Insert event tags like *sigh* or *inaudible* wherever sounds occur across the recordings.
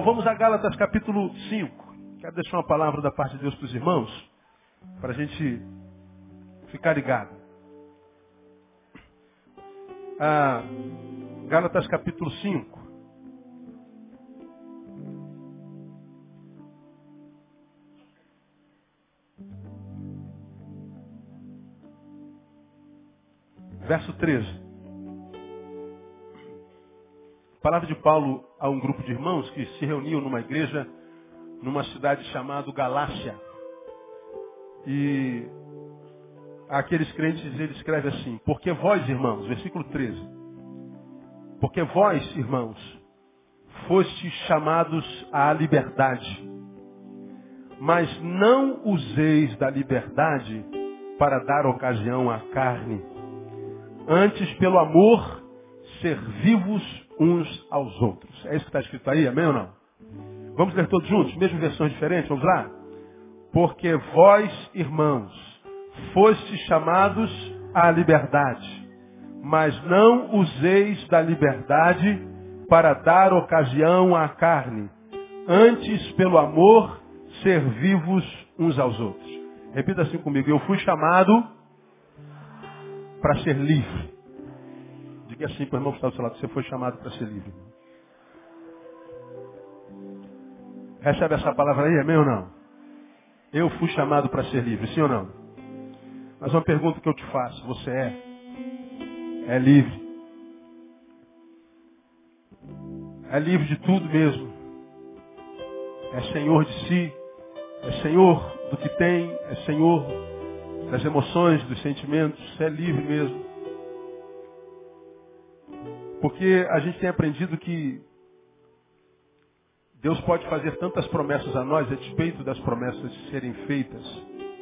Bom, vamos a Gálatas capítulo 5. Quero deixar uma palavra da parte de Deus para os irmãos, para a gente ficar ligado. Ah, Gálatas capítulo 5. Verso 13. Palavra de Paulo a um grupo de irmãos que se reuniam numa igreja numa cidade chamada Galácia. E aqueles crentes ele escreve assim: Porque vós, irmãos, versículo 13. Porque vós, irmãos, fostes chamados à liberdade, mas não useis da liberdade para dar ocasião à carne. Antes, pelo amor, servivos uns aos outros. É isso que está escrito aí, amém ou não? Vamos ler todos juntos, mesmo versões diferentes, vamos lá? Porque vós, irmãos, fostes chamados à liberdade, mas não useis da liberdade para dar ocasião à carne. Antes, pelo amor, servivos uns aos outros. Repita assim comigo, eu fui chamado para ser livre. Diga assim para o irmão que está do seu lado, você foi chamado para ser livre. Recebe essa palavra aí, amém ou não? Eu fui chamado para ser livre, sim ou não? Mas uma pergunta que eu te faço, você é? É livre? É livre de tudo mesmo? É senhor de si? É senhor do que tem? É senhor das emoções, dos sentimentos? É livre mesmo? Porque a gente tem aprendido que Deus pode fazer tantas promessas a nós a despeito das promessas serem feitas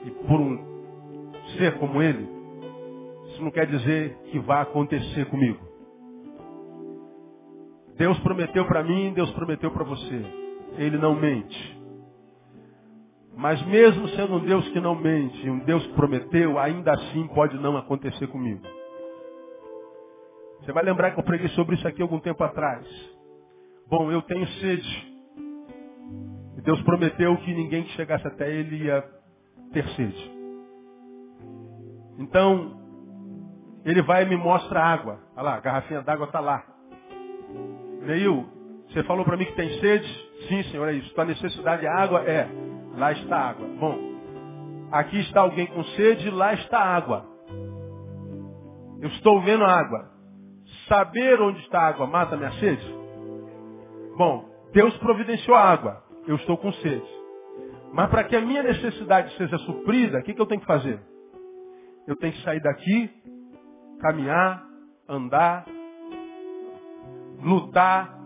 e por um ser como Ele, isso não quer dizer que vai acontecer comigo. Deus prometeu para mim, Deus prometeu para você. Ele não mente. Mas mesmo sendo um Deus que não mente, um Deus que prometeu, ainda assim pode não acontecer comigo. Você vai lembrar que eu preguei sobre isso aqui algum tempo atrás. Bom, eu tenho sede. E Deus prometeu que ninguém que chegasse até Ele ia ter sede. Então, Ele vai e me mostra água. Olha lá, a garrafinha d'água está lá. Neil, você falou para mim que tem sede? Sim, Senhor, é isso. Tua necessidade é água? É. Lá está água. Bom, aqui está alguém com sede, lá está água. Eu estou vendo água. Saber onde está a água mata minha sede? Bom, Deus providenciou a água. Eu estou com sede. Mas para que a minha necessidade seja suprida, o que, que eu tenho que fazer? Eu tenho que sair daqui, caminhar, andar, lutar,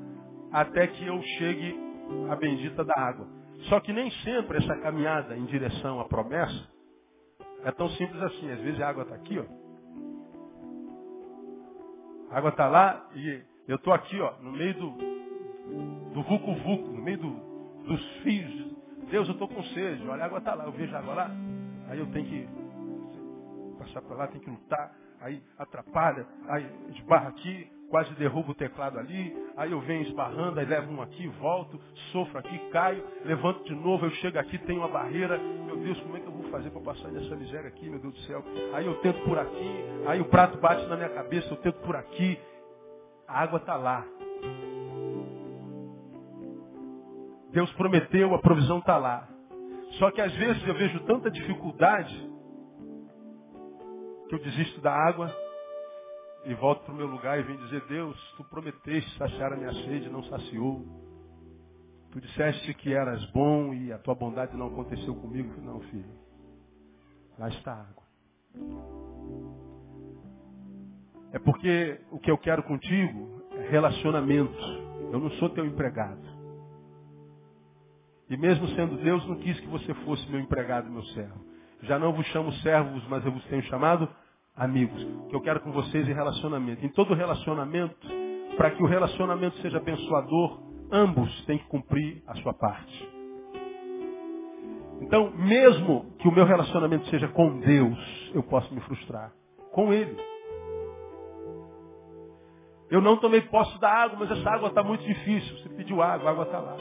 até que eu chegue à bendita da água. Só que nem sempre essa caminhada em direção à promessa é tão simples assim. Às vezes a água está aqui, ó. A água está lá e eu estou aqui, ó, no meio do, do vucu-vucu, no meio do, dos fios. Deus, eu estou com sede. Olha, a água está lá. Eu vejo a água lá. Aí eu tenho que passar para lá, tenho que lutar. Aí atrapalha, aí esbarra aqui, quase derrubo o teclado ali, aí eu venho esbarrando, aí levo um aqui, volto, sofro aqui, caio, levanto de novo, eu chego aqui, tenho uma barreira, meu Deus, como é que eu vou fazer para passar nessa miséria aqui, meu Deus do céu? Aí eu tento por aqui, aí o prato bate na minha cabeça, eu tento por aqui, a água está lá. Deus prometeu, a provisão está lá. Só que às vezes eu vejo tanta dificuldade que eu desisto da água, e volto para o meu lugar e venho dizer, Deus, tu prometeste saciar a minha sede, não saciou. Tu disseste que eras bom e a tua bondade não aconteceu comigo. Não, filho. Lá está a água. É porque o que eu quero contigo é relacionamento. Eu não sou teu empregado. E mesmo sendo Deus, não quis que você fosse meu empregado, meu servo. Já não vos chamo servos, mas eu vos tenho chamado amigos, que eu quero com vocês em relacionamento. Em todo relacionamento, para que o relacionamento seja abençoador, ambos têm que cumprir a sua parte. Então, mesmo que o meu relacionamento seja com Deus, eu posso me frustrar com Ele. Eu não tomei posse da água, mas essa água está muito difícil. Você pediu água, a água está lá.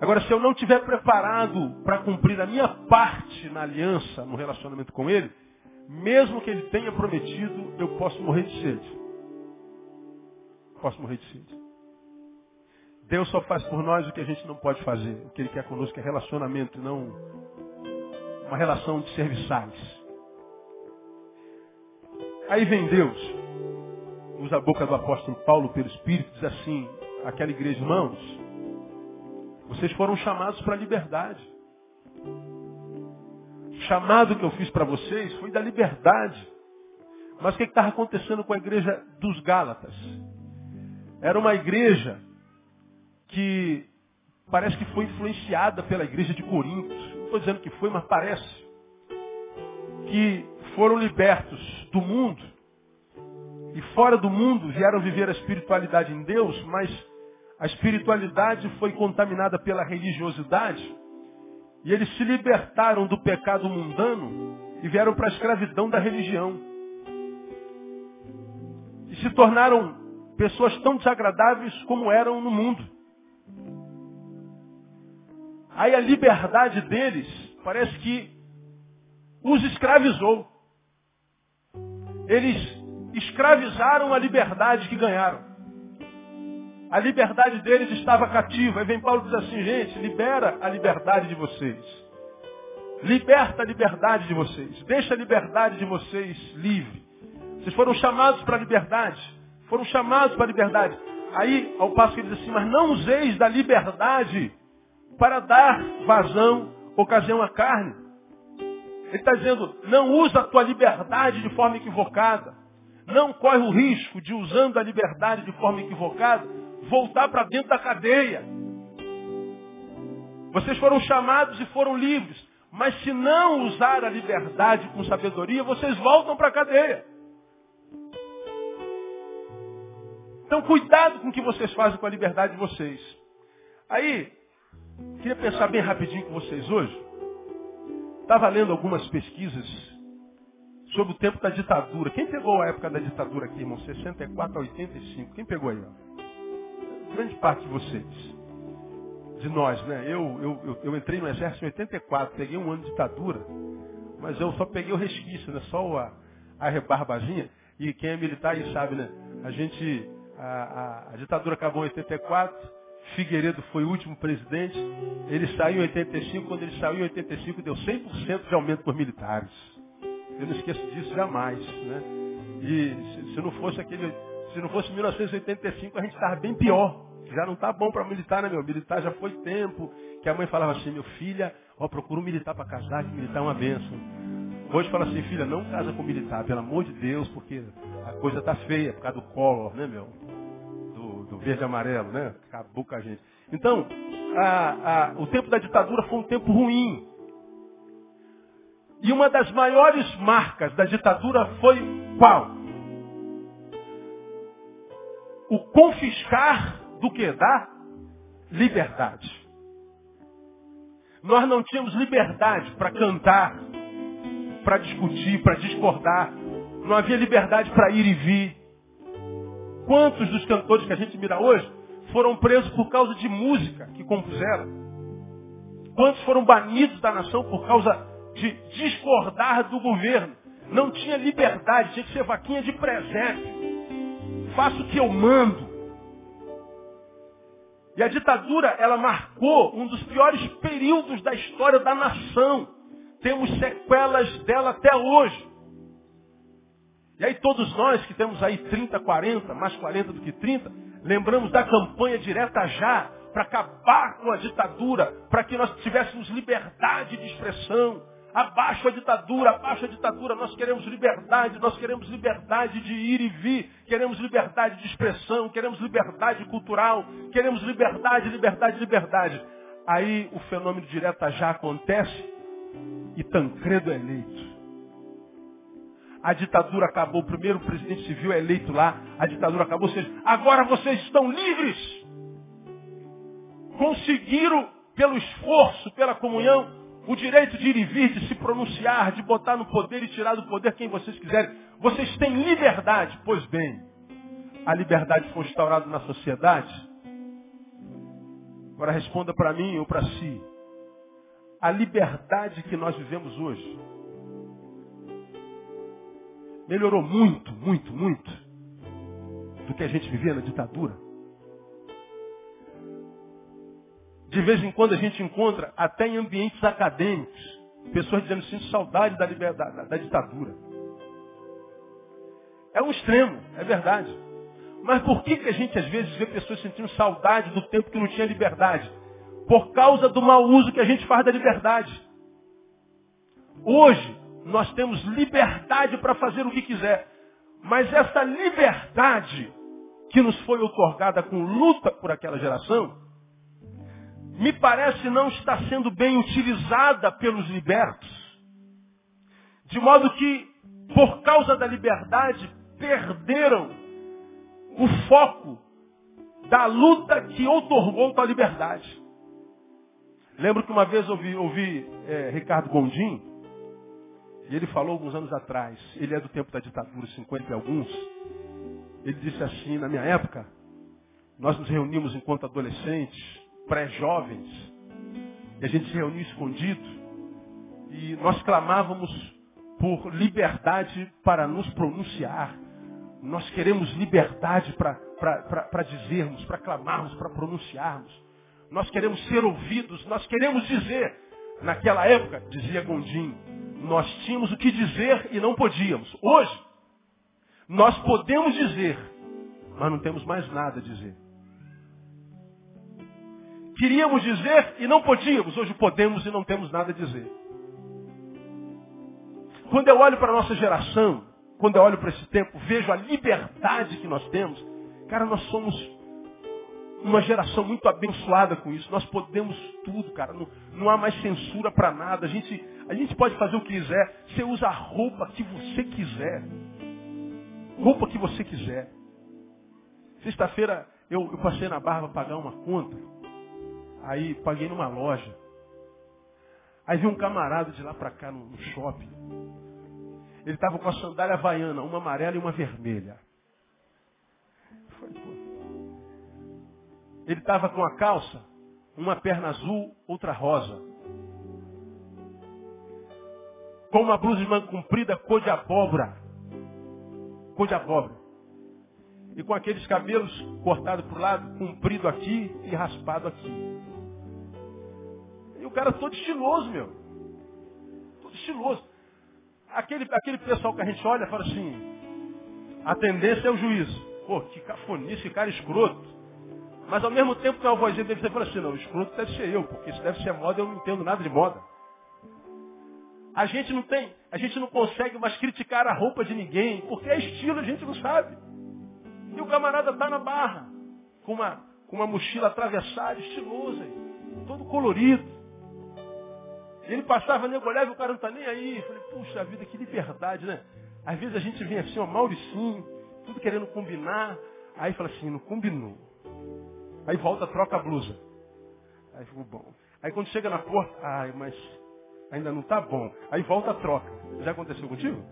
Agora, se eu não estiver preparado para cumprir a minha parte na aliança, no relacionamento com Ele, mesmo que Ele tenha prometido, eu posso morrer de sede. Posso morrer de sede. Deus só faz por nós o que a gente não pode fazer. O que Ele quer conosco é relacionamento, não uma relação de serviçais. Aí vem Deus, usa a boca do apóstolo Paulo pelo Espírito, diz assim, aquela igreja, irmãos, vocês foram chamados para a liberdade. Chamado que eu fiz para vocês foi da liberdade. Mas o que estava acontecendo com a igreja dos Gálatas? Era uma igreja que parece que foi influenciada pela igreja de Corinto. Não estou dizendo que foi, mas parece. Que foram libertos do mundo e fora do mundo vieram viver a espiritualidade em Deus, mas a espiritualidade foi contaminada pela religiosidade e eles se libertaram do pecado mundano e vieram para a escravidão da religião. E se tornaram pessoas tão desagradáveis como eram no mundo. Aí a liberdade deles parece que os escravizou. Eles escravizaram a liberdade que ganharam. A liberdade deles estava cativa. Aí vem Paulo e diz assim, gente, libera a liberdade de vocês. Liberta a liberdade de vocês. Deixa a liberdade de vocês livre. Vocês foram chamados para a liberdade. Foram chamados para a liberdade. Aí, ao passo que ele diz assim, mas não useis da liberdade para dar vazão, ocasião à carne. Ele está dizendo, não usa a tua liberdade de forma equivocada. Não corre o risco de, usando a liberdade de forma equivocada, voltar para dentro da cadeia. Vocês foram chamados e foram livres. Mas se não usar a liberdade com sabedoria, vocês voltam para a cadeia. Então cuidado com o que vocês fazem com a liberdade de vocês. Aí, queria pensar bem rapidinho com vocês hoje. Estava lendo algumas pesquisas sobre o tempo da ditadura. Quem pegou a época da ditadura aqui, irmão? 64 a 85. Quem pegou aí? Ó? Grande parte de vocês. De nós, né? Eu, eu, eu, eu, entrei no exército em 84, peguei um ano de ditadura, mas eu só peguei o resquício, né? Só a, a rebarbazinha. E quem é militar aí sabe, né? A gente, a, a, a ditadura acabou em 84, Figueiredo foi o último presidente, ele saiu em 85, quando ele saiu em 85 deu 100% de aumento por militares. Eu não esqueço disso jamais. Né? E se, se não fosse aquele. Se não fosse 1985, a gente estava bem pior. Já não está bom para militar, né, meu? Militar já foi tempo. Que a mãe falava assim, meu filha, ó, procura um militar para casar, que militar é uma benção. Hoje fala assim, filha, não casa com militar, pelo amor de Deus, porque a coisa tá feia por causa do Collor, né, meu? Do, do verde e amarelo, né? Acabou com a gente. Então, a, a, o tempo da ditadura foi um tempo ruim. E uma das maiores marcas da ditadura foi qual? O confiscar do que? Da liberdade. Nós não tínhamos liberdade para cantar, para discutir, para discordar. Não havia liberdade para ir e vir. Quantos dos cantores que a gente mira hoje foram presos por causa de música que compuseram? Quantos foram banidos da nação por causa de discordar do governo. Não tinha liberdade, tinha que ser vaquinha de presépio. Faço o que eu mando. E a ditadura, ela marcou um dos piores períodos da história da nação. Temos sequelas dela até hoje. E aí todos nós que temos aí 30, 40, mais 40 do que 30, lembramos da campanha direta já para acabar com a ditadura, para que nós tivéssemos liberdade de expressão, Abaixo a ditadura, abaixo a ditadura. Nós queremos liberdade, nós queremos liberdade de ir e vir, queremos liberdade de expressão, queremos liberdade cultural, queremos liberdade, liberdade, liberdade. Aí o fenômeno direta já acontece e Tancredo é eleito. A ditadura acabou, o primeiro presidente civil é eleito lá, a ditadura acabou, seja, agora vocês estão livres. Conseguiram, pelo esforço, pela comunhão, o direito de ir e vir, de se pronunciar, de botar no poder e tirar do poder quem vocês quiserem. Vocês têm liberdade. Pois bem, a liberdade foi instaurada na sociedade? Agora responda para mim ou para si. A liberdade que nós vivemos hoje melhorou muito, muito, muito do que a gente vivia na ditadura. De vez em quando a gente encontra, até em ambientes acadêmicos, pessoas dizendo sinto saudade da, liberdade, da, da ditadura. É um extremo, é verdade. Mas por que, que a gente às vezes vê pessoas sentindo saudade do tempo que não tinha liberdade? Por causa do mau uso que a gente faz da liberdade. Hoje, nós temos liberdade para fazer o que quiser. Mas essa liberdade que nos foi otorgada com luta por aquela geração, me parece não estar sendo bem utilizada pelos libertos. De modo que, por causa da liberdade, perderam o foco da luta que otorgou a liberdade. Lembro que uma vez ouvi, ouvi é, Ricardo Gondim, e ele falou alguns anos atrás, ele é do tempo da ditadura, 50 e alguns. Ele disse assim, na minha época, nós nos reunimos enquanto adolescentes, pré-jovens, e a gente se reunia escondido, e nós clamávamos por liberdade para nos pronunciar. Nós queremos liberdade para dizermos, para clamarmos, para pronunciarmos. Nós queremos ser ouvidos, nós queremos dizer. Naquela época, dizia Gondim, nós tínhamos o que dizer e não podíamos. Hoje, nós podemos dizer, mas não temos mais nada a dizer. Queríamos dizer e não podíamos, hoje podemos e não temos nada a dizer. Quando eu olho para a nossa geração, quando eu olho para esse tempo, vejo a liberdade que nós temos. Cara, nós somos uma geração muito abençoada com isso. Nós podemos tudo, cara. Não, não há mais censura para nada. A gente, a gente pode fazer o que quiser. Você usa a roupa que você quiser. Roupa que você quiser. Sexta-feira eu, eu, passei na para pagar uma conta. Aí paguei numa loja. Aí vi um camarada de lá para cá no, no shopping. Ele estava com a sandália havaiana, uma amarela e uma vermelha. Ele estava com a calça, uma perna azul, outra rosa. Com uma blusa de manga comprida, cor de abóbora. Cor de abóbora. E com aqueles cabelos cortados para o lado, comprido aqui e raspado aqui. O cara todo estiloso, meu. Todo estiloso. Aquele, aquele pessoal que a gente olha fala assim, a tendência é o juízo. Pô, que cafonice, que cara escroto. Mas ao mesmo tempo que a vozinha dele você fala assim, não, o escroto deve ser eu, porque isso deve ser moda, eu não entendo nada de moda. A gente não tem, a gente não consegue mais criticar a roupa de ninguém, porque é estilo, a gente não sabe. E o camarada está na barra, com uma, com uma mochila atravessada, estilosa, todo colorido. Ele passava, nego olhava e o cara não está nem aí. Eu falei, puxa vida, que liberdade, né? Às vezes a gente vem assim, ó, Mauricinho, tudo querendo combinar. Aí fala assim, não combinou. Aí volta, troca a blusa. Aí ficou bom. Aí quando chega na porta, ai, mas ainda não está bom. Aí volta, troca. Já aconteceu contigo?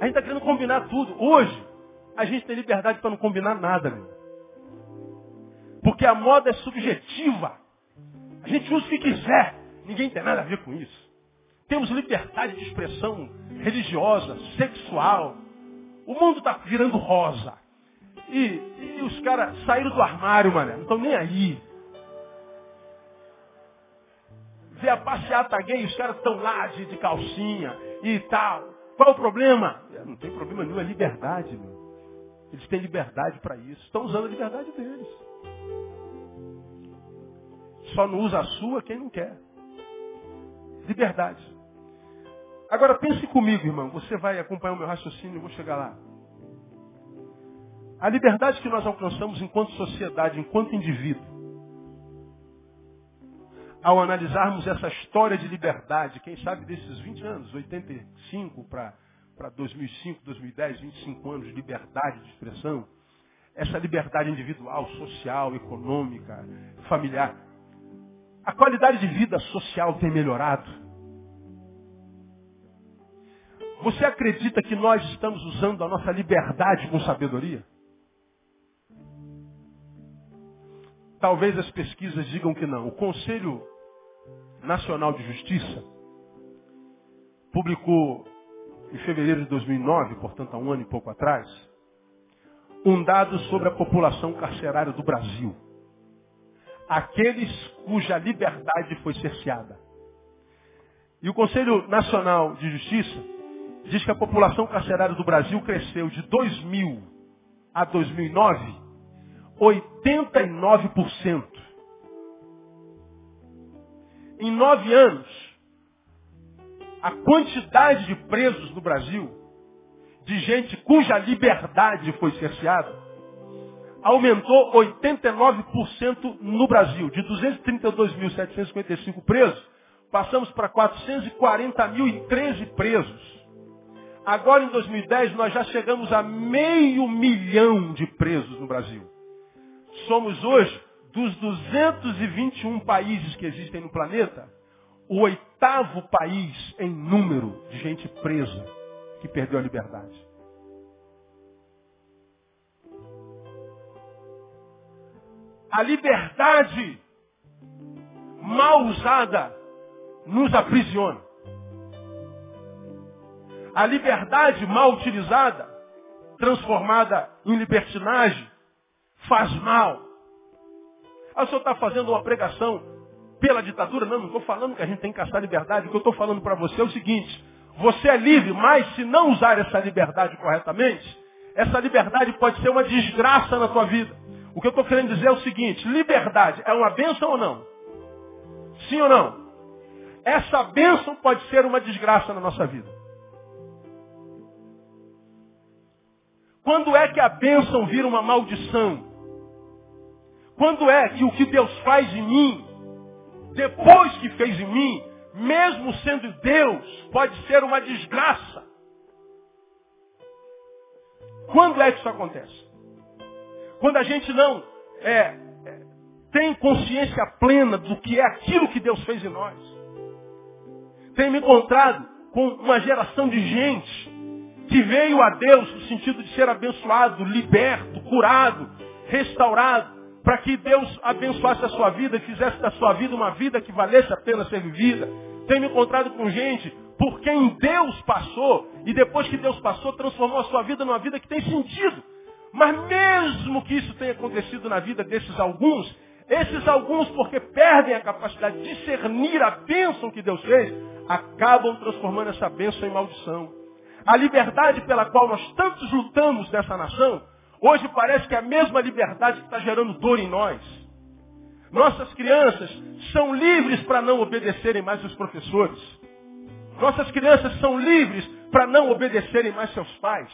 A gente está querendo combinar tudo. Hoje, a gente tem liberdade para não combinar nada, meu. Porque a moda é subjetiva. A gente usa o que quiser. Ninguém tem nada a ver com isso. Temos liberdade de expressão religiosa, sexual. O mundo está virando rosa. E, e os caras saíram do armário, mano. Não estão nem aí. Vê a passeata gay, os caras estão lá de, de, calcinha e tal. Qual o problema? É, não tem problema nenhum, é liberdade, meu. Eles têm liberdade para isso. Estão usando a liberdade deles. Só não usa a sua quem não quer. Liberdade. Agora pense comigo, irmão. Você vai acompanhar o meu raciocínio, eu vou chegar lá. A liberdade que nós alcançamos enquanto sociedade, enquanto indivíduo, ao analisarmos essa história de liberdade, quem sabe desses 20 anos, 85 para 2005, 2010, 25 anos de liberdade de expressão, essa liberdade individual, social, econômica, familiar, a qualidade de vida social tem melhorado. Você acredita que nós estamos usando a nossa liberdade com sabedoria? Talvez as pesquisas digam que não. O Conselho Nacional de Justiça publicou em fevereiro de 2009, portanto há um ano e pouco atrás, um dado sobre a população carcerária do Brasil. Aqueles cuja liberdade foi cerceada. E o Conselho Nacional de Justiça diz que a população carcerária do Brasil cresceu de 2000 a 2009 89%. Em nove anos, a quantidade de presos no Brasil, de gente cuja liberdade foi cerceada, aumentou 89% no Brasil. De 232.755 presos, passamos para 440.013 presos. Agora, em 2010, nós já chegamos a meio milhão de presos no Brasil. Somos hoje, dos 221 países que existem no planeta, o oitavo país em número de gente presa que perdeu a liberdade. A liberdade mal usada nos aprisiona. A liberdade mal utilizada, transformada em libertinagem, faz mal. Ah, o senhor está fazendo uma pregação pela ditadura. Não, não estou falando que a gente tem que caçar liberdade. O que eu estou falando para você é o seguinte. Você é livre, mas se não usar essa liberdade corretamente, essa liberdade pode ser uma desgraça na tua vida. O que eu estou querendo dizer é o seguinte, liberdade é uma bênção ou não? Sim ou não? Essa bênção pode ser uma desgraça na nossa vida. Quando é que a bênção vira uma maldição? Quando é que o que Deus faz em mim depois que fez em mim, mesmo sendo Deus, pode ser uma desgraça. Quando é que isso acontece? Quando a gente não é, é, tem consciência plena do que é aquilo que Deus fez em nós. Tenho me encontrado com uma geração de gente que veio a Deus no sentido de ser abençoado, liberto, curado, restaurado, para que Deus abençoasse a sua vida, fizesse da sua vida uma vida que valesse a pena ser vivida. Tenho me encontrado com gente por quem Deus passou e depois que Deus passou, transformou a sua vida numa vida que tem sentido. Mas mesmo que isso tenha acontecido na vida desses alguns, esses alguns, porque perdem a capacidade de discernir a bênção que Deus fez, acabam transformando essa bênção em maldição. A liberdade pela qual nós tantos lutamos nessa nação, Hoje parece que é a mesma liberdade que está gerando dor em nós. Nossas crianças são livres para não obedecerem mais os professores. Nossas crianças são livres para não obedecerem mais seus pais.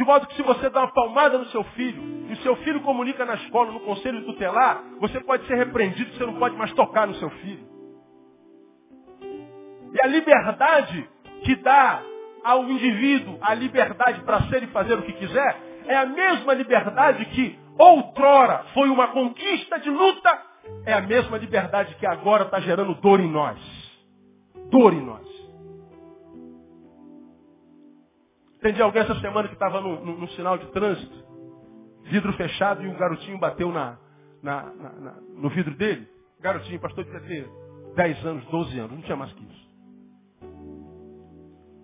De modo que se você dá uma palmada no seu filho, e o seu filho comunica na escola, no conselho tutelar, você pode ser repreendido, você não pode mais tocar no seu filho. E a liberdade que dá ao indivíduo a liberdade para ser e fazer o que quiser, é a mesma liberdade que outrora foi uma conquista de luta, é a mesma liberdade que agora está gerando dor em nós. Dor em nós. Entendi alguém essa semana que estava no, sinal de trânsito, vidro fechado, e um garotinho bateu na, na, na, no vidro dele. Garotinho, pastor, devia ter 10 anos, 12 anos, não tinha mais que isso.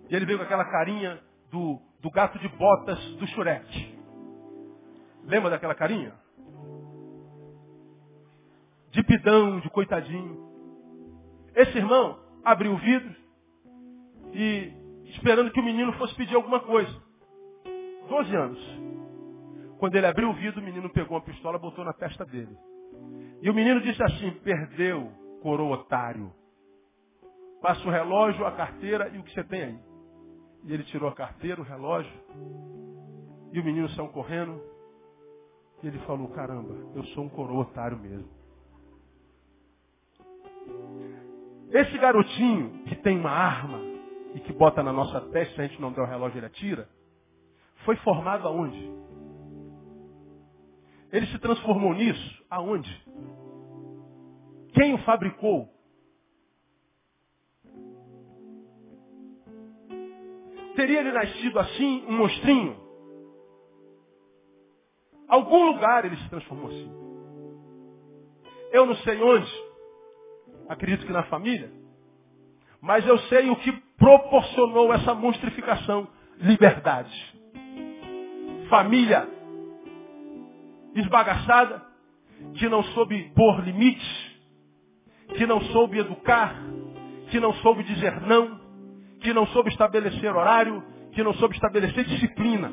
E ele veio com aquela carinha do, do gato de botas do Shurek. Lembra daquela carinha? De pidão, de coitadinho. Esse irmão abriu o vidro e esperando que o menino fosse pedir alguma coisa. Doze anos. Quando ele abriu o vidro, o menino pegou uma pistola e botou na testa dele. E o menino disse assim, perdeu, coroa otário. Passa o relógio, a carteira e o que você tem aí. E ele tirou a carteira, o relógio. E o menino saiu correndo. E ele falou, caramba, eu sou um coroa otário mesmo. Esse garotinho que tem uma arma e que bota na nossa testa, a gente não der o relógio, ele atira, foi formado aonde? Ele se transformou nisso aonde? Quem o fabricou? teria ele nascido assim, um monstrinho? Algum lugar ele se transformou assim. Eu não sei onde, acredito que na família, mas eu sei o que proporcionou essa monstrificação. Liberdade. Família esbagaçada, que não soube pôr limites, que não soube educar, que não soube dizer não, que não soube estabelecer horário, que não soube estabelecer disciplina.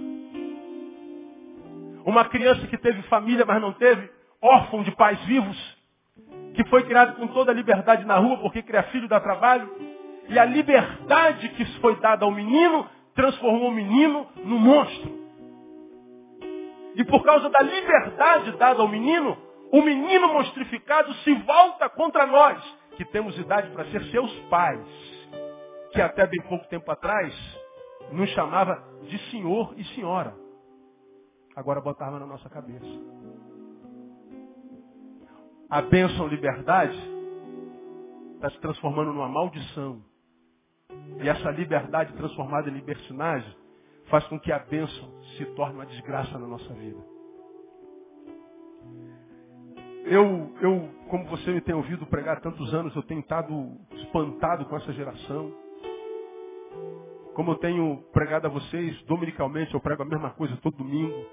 Uma criança que teve família, mas não teve, órfão de pais vivos, que foi criado com toda a liberdade na rua, porque criar filho dá trabalho, e a liberdade que foi dada ao menino transformou o menino num monstro. E por causa da liberdade dada ao menino, o menino monstrificado se volta contra nós, que temos idade para ser seus pais, que até bem pouco tempo atrás nos chamava de senhor e senhora. Agora botava na nossa cabeça. A bênção liberdade está se transformando numa maldição. E essa liberdade transformada em libertinagem faz com que a bênção se torne uma desgraça na nossa vida. Eu, eu, como você me tem ouvido pregar tantos anos, eu tenho estado espantado com essa geração. Como eu tenho pregado a vocês dominicalmente, eu prego a mesma coisa todo domingo.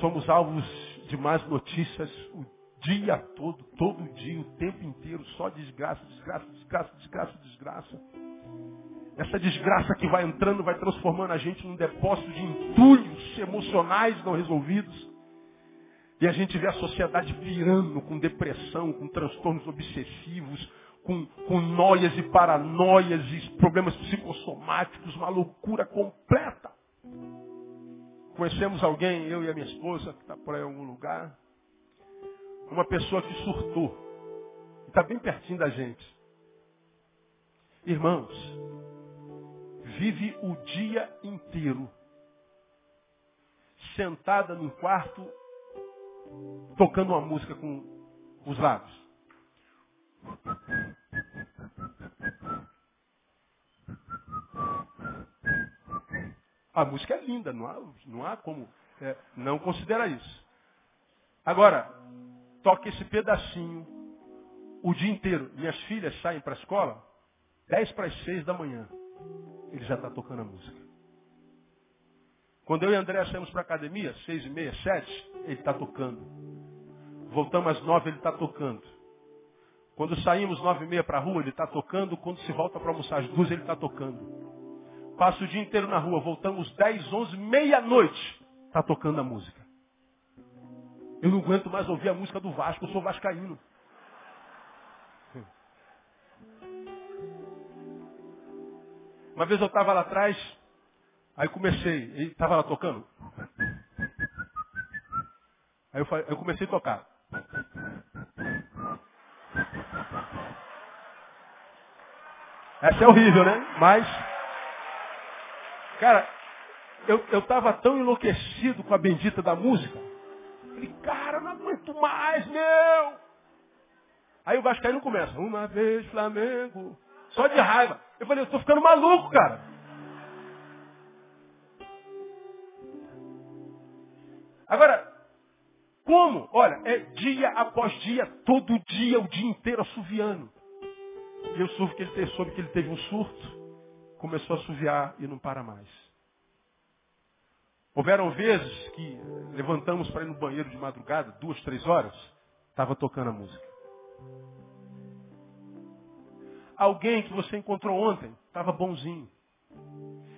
Somos alvos de más notícias o dia todo, todo dia, o tempo inteiro, só desgraça, desgraça, desgraça, desgraça, desgraça. Essa desgraça que vai entrando, vai transformando a gente num depósito de entulhos emocionais não resolvidos. E a gente vê a sociedade virando com depressão, com transtornos obsessivos, com, com noias e paranoias e problemas psicossomáticos, uma loucura completa. Conhecemos alguém, eu e a minha esposa, que está por aí em algum lugar, uma pessoa que surtou. Está bem pertinho da gente. Irmãos, vive o dia inteiro sentada num quarto tocando uma música com os lábios. A música é linda, não há, não há como é, não considerar isso. Agora, toque esse pedacinho o dia inteiro. Minhas filhas saem para a escola 10 para as 6 da manhã ele já está tocando a música. Quando eu e André saímos para a academia, seis e meia, sete, ele está tocando. Voltamos às nove, ele está tocando. Quando saímos nove e meia para a rua, ele está tocando. Quando se volta para almoçar às duas, ele está tocando. Passa o dia inteiro na rua, voltamos dez, onze, meia-noite, está tocando a música. Eu não aguento mais ouvir a música do Vasco, eu sou vascaíno. Uma vez eu estava lá atrás, aí comecei, estava lá tocando. Aí eu, eu comecei a tocar. Essa é horrível, né? Mas, cara, eu estava tão enlouquecido com a bendita da música. Falei, cara, não aguento mais, meu! Aí o Vascaíno começa, uma vez Flamengo, só de raiva. Eu falei, eu estou ficando maluco, cara. Agora, como? Olha, é dia após dia, todo dia, o dia inteiro assoviando. E eu soube que ele teve, soube que ele teve um surto, começou a assoviar e não para mais. Houveram vezes que levantamos para ir no banheiro de madrugada, duas, três horas, estava tocando a música. Alguém que você encontrou ontem estava bonzinho.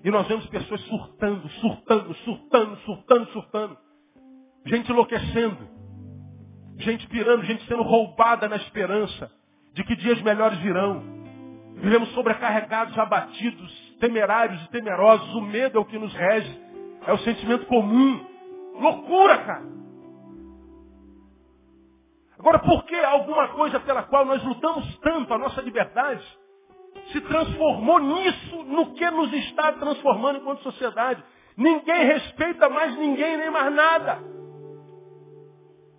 E nós vemos pessoas surtando, surtando, surtando, surtando, surtando. Gente enlouquecendo. Gente pirando, gente sendo roubada na esperança de que dias melhores virão. Vivemos sobrecarregados, abatidos, temerários e temerosos. O medo é o que nos rege. É o sentimento comum. Loucura, cara. Agora, por que alguma coisa pela qual nós lutamos tanto, a nossa liberdade, se transformou nisso, no que nos está transformando enquanto sociedade? Ninguém respeita mais ninguém, nem mais nada.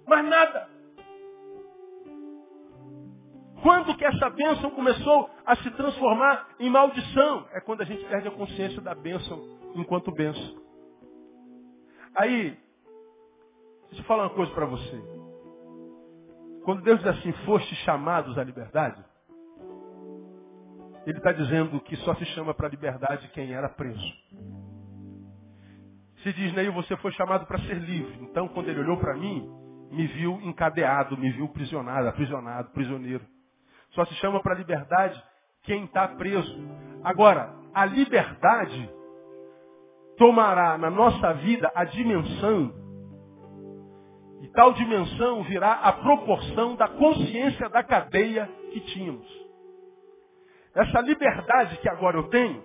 Mais nada. Quando que essa bênção começou a se transformar em maldição? É quando a gente perde a consciência da bênção enquanto bênção. Aí, deixa eu falar uma coisa para você. Quando Deus diz assim, foste chamados à liberdade, Ele está dizendo que só se chama para a liberdade quem era preso. Se diz, Neil, você foi chamado para ser livre. Então, quando ele olhou para mim, me viu encadeado, me viu prisionado, aprisionado, prisioneiro. Só se chama para a liberdade quem está preso. Agora, a liberdade tomará na nossa vida a dimensão, e tal dimensão virá a proporção da consciência da cadeia que tínhamos. Essa liberdade que agora eu tenho,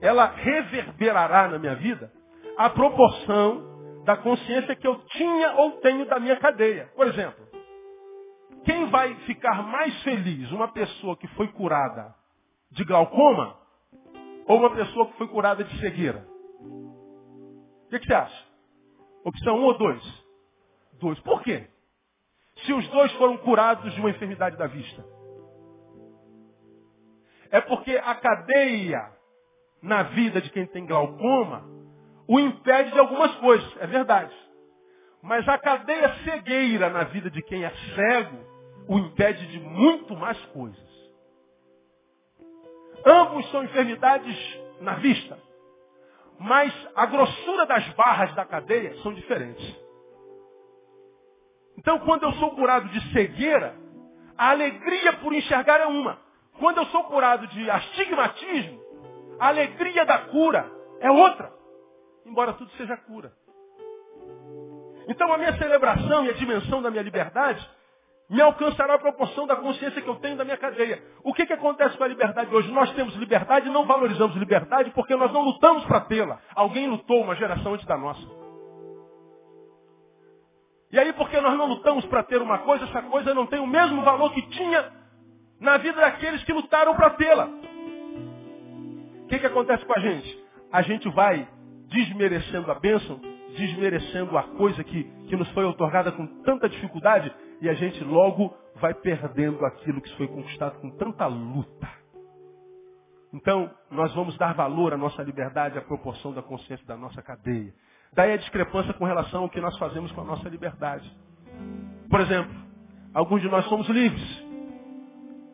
ela reverberará na minha vida a proporção da consciência que eu tinha ou tenho da minha cadeia. Por exemplo, quem vai ficar mais feliz? Uma pessoa que foi curada de glaucoma ou uma pessoa que foi curada de cegueira? O que, que você acha? Opção um ou dois? Dois. Por quê? Se os dois foram curados de uma enfermidade da vista. É porque a cadeia na vida de quem tem glaucoma o impede de algumas coisas, é verdade. Mas a cadeia cegueira na vida de quem é cego o impede de muito mais coisas. Ambos são enfermidades na vista. Mas a grossura das barras da cadeia são diferentes. Então, quando eu sou curado de cegueira, a alegria por enxergar é uma. Quando eu sou curado de astigmatismo, a alegria da cura é outra. Embora tudo seja cura. Então, a minha celebração e a dimensão da minha liberdade me alcançará a proporção da consciência que eu tenho da minha cadeia. O que, que acontece com a liberdade hoje? Nós temos liberdade e não valorizamos liberdade porque nós não lutamos para tê-la. Alguém lutou uma geração antes da nossa. E aí, porque nós não lutamos para ter uma coisa, essa coisa não tem o mesmo valor que tinha na vida daqueles que lutaram para tê-la. O que, que acontece com a gente? A gente vai desmerecendo a bênção, desmerecendo a coisa que, que nos foi otorgada com tanta dificuldade, e a gente logo vai perdendo aquilo que foi conquistado com tanta luta. Então, nós vamos dar valor à nossa liberdade à proporção da consciência da nossa cadeia. Daí a discrepância com relação ao que nós fazemos com a nossa liberdade. Por exemplo, alguns de nós somos livres.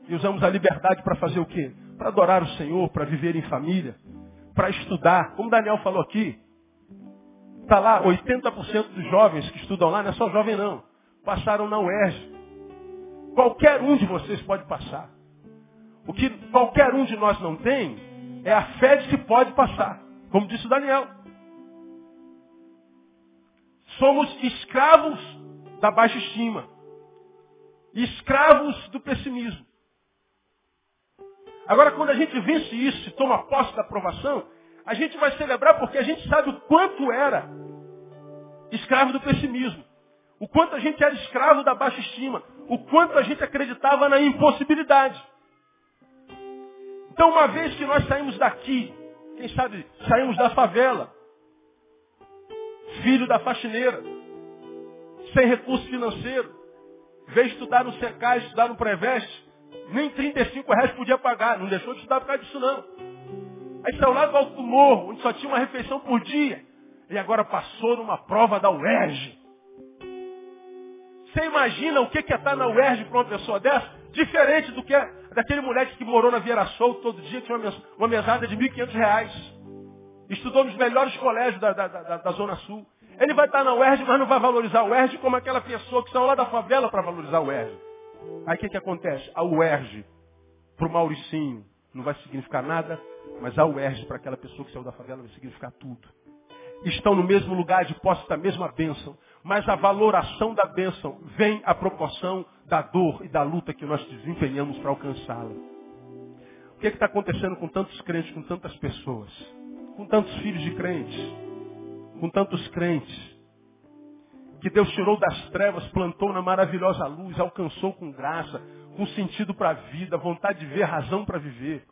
E usamos a liberdade para fazer o quê? Para adorar o Senhor, para viver em família, para estudar. Como Daniel falou aqui, está lá 80% dos jovens que estudam lá, não é só jovem não passaram na UERJ. Qualquer um de vocês pode passar. O que qualquer um de nós não tem é a fé de que pode passar. Como disse o Daniel. Somos escravos da baixa estima. Escravos do pessimismo. Agora, quando a gente vence isso e toma posse da aprovação, a gente vai celebrar porque a gente sabe o quanto era escravo do pessimismo. O quanto a gente era escravo da baixa estima. O quanto a gente acreditava na impossibilidade. Então, uma vez que nós saímos daqui, quem sabe saímos da favela, filho da faxineira, sem recurso financeiro, veio estudar no SECAI, estudar no Preveste, nem 35 reais podia pagar, não deixou de estudar por causa disso não. Aí saiu lá do Alto Morro, onde só tinha uma refeição por dia, e agora passou numa prova da UERJ. Você imagina o que é estar na UERJ para uma pessoa dessa? Diferente do que é daquele moleque que morou na Vieira Sol todo dia, tinha uma mesada de R$ 1.500. Estudou nos melhores colégios da, da, da, da, Zona Sul. Ele vai estar na UERJ, mas não vai valorizar a UERJ como aquela pessoa que saiu lá da favela para valorizar a UERJ. Aí o que, que acontece? A UERJ, para o Mauricinho, não vai significar nada, mas a UERJ, para aquela pessoa que saiu da favela, vai significar tudo. Estão no mesmo lugar de posse da mesma bênção mas a valoração da bênção vem à proporção da dor e da luta que nós desempenhamos para alcançá-la. O que é está acontecendo com tantos crentes, com tantas pessoas? Com tantos filhos de crentes? Com tantos crentes? Que Deus tirou das trevas, plantou na maravilhosa luz, alcançou com graça, com sentido para a vida, vontade de ver, razão para viver.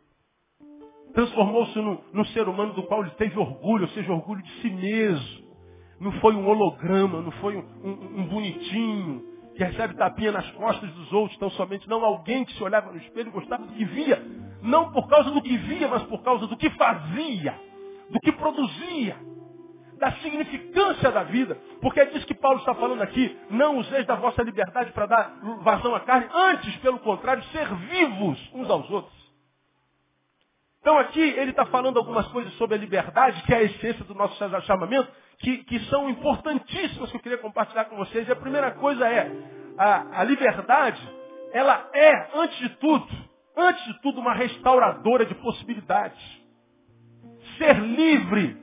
Transformou-se num, num ser humano do qual ele teve orgulho, ou seja, orgulho de si mesmo não foi um holograma, não foi um, um, um bonitinho que recebe tapinha nas costas dos outros, tão somente não alguém que se olhava no espelho e gostava do que via. Não por causa do que via, mas por causa do que fazia, do que produzia, da significância da vida. Porque é disso que Paulo está falando aqui. Não useis da vossa liberdade para dar vazão à carne, antes, pelo contrário, ser vivos uns aos outros. Então aqui ele está falando algumas coisas sobre a liberdade, que é a essência do nosso chamamento, que, que são importantíssimas que eu queria compartilhar com vocês. E a primeira coisa é, a, a liberdade, ela é, antes de tudo, antes de tudo, uma restauradora de possibilidades. Ser livre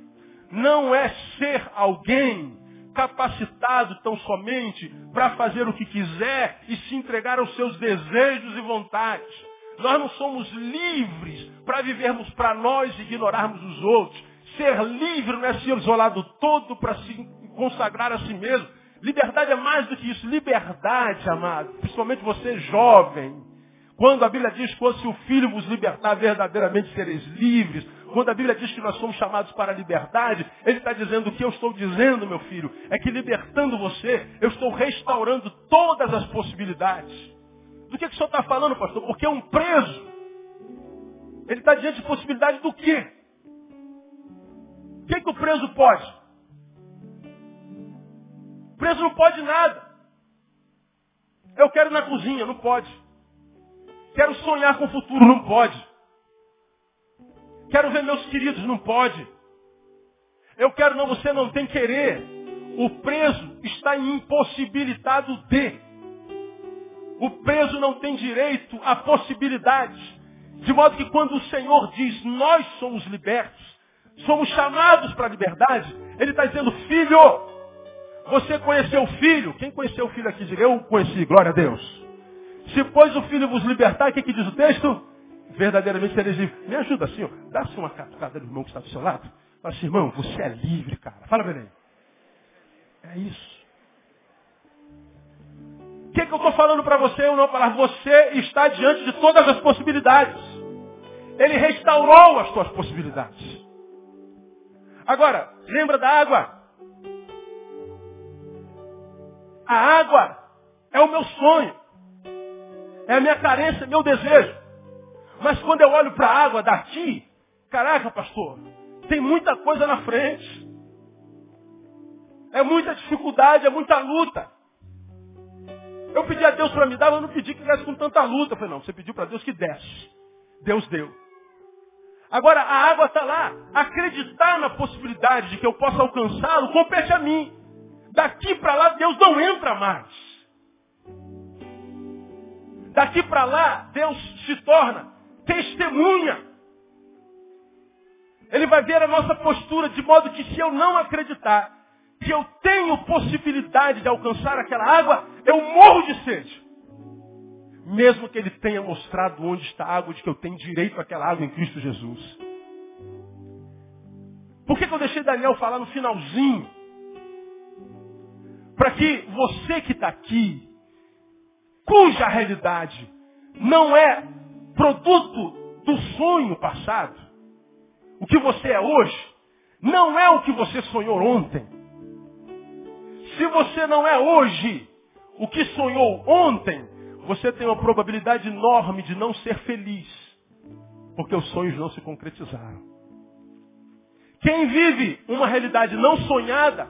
não é ser alguém capacitado tão somente para fazer o que quiser e se entregar aos seus desejos e vontades. Nós não somos livres para vivermos para nós e ignorarmos os outros. Ser livre não é ser isolado todo para se consagrar a si mesmo. Liberdade é mais do que isso. Liberdade, amado, principalmente você jovem. Quando a Bíblia diz, que se o Filho vos libertar, verdadeiramente sereis livres. Quando a Bíblia diz que nós somos chamados para a liberdade, Ele está dizendo o que eu estou dizendo, meu filho, é que libertando você, eu estou restaurando todas as possibilidades. Do que, que o senhor está falando, pastor? Porque um preso, ele está diante de possibilidade do quê? que, que o preso pode? O preso não pode nada. Eu quero ir na cozinha, não pode. Quero sonhar com o futuro, não pode. Quero ver meus queridos, não pode. Eu quero, não, você não tem querer. O preso está impossibilitado de. O preso não tem direito a possibilidades. De modo que quando o Senhor diz, nós somos libertos, somos chamados para a liberdade, ele está dizendo, filho, você conheceu o filho? Quem conheceu o filho aqui? Eu conheci, glória a Deus. Se pois o filho vos libertar, o que, que diz o texto? Verdadeiramente sereis livres. Me ajuda assim. Dá-se uma catucada do irmão que está do seu lado. Fala assim, irmão, você é livre, cara. Fala, Belém. É isso. O que, que eu estou falando para você? Eu não falar. Você está diante de todas as possibilidades. Ele restaurou as suas possibilidades. Agora, lembra da água? A água é o meu sonho. É a minha carência, meu desejo. Mas quando eu olho para a água daqui, caraca, pastor, tem muita coisa na frente. É muita dificuldade, é muita luta. Eu pedi a Deus para me dar, mas não pedi que viesse com tanta luta. Eu falei, não, você pediu para Deus que desse. Deus deu. Agora, a água está lá. Acreditar na possibilidade de que eu possa alcançá-lo compete a mim. Daqui para lá, Deus não entra mais. Daqui para lá, Deus se torna testemunha. Ele vai ver a nossa postura de modo que se eu não acreditar que eu tenho possibilidade de alcançar aquela água, eu morro de sede. Mesmo que ele tenha mostrado onde está a água, de que eu tenho direito àquela água em Cristo Jesus. Por que, que eu deixei Daniel falar no finalzinho? Para que você que está aqui, cuja realidade não é produto do sonho passado, o que você é hoje, não é o que você sonhou ontem. Se você não é hoje o que sonhou ontem, você tem uma probabilidade enorme de não ser feliz, porque os sonhos não se concretizaram. Quem vive uma realidade não sonhada,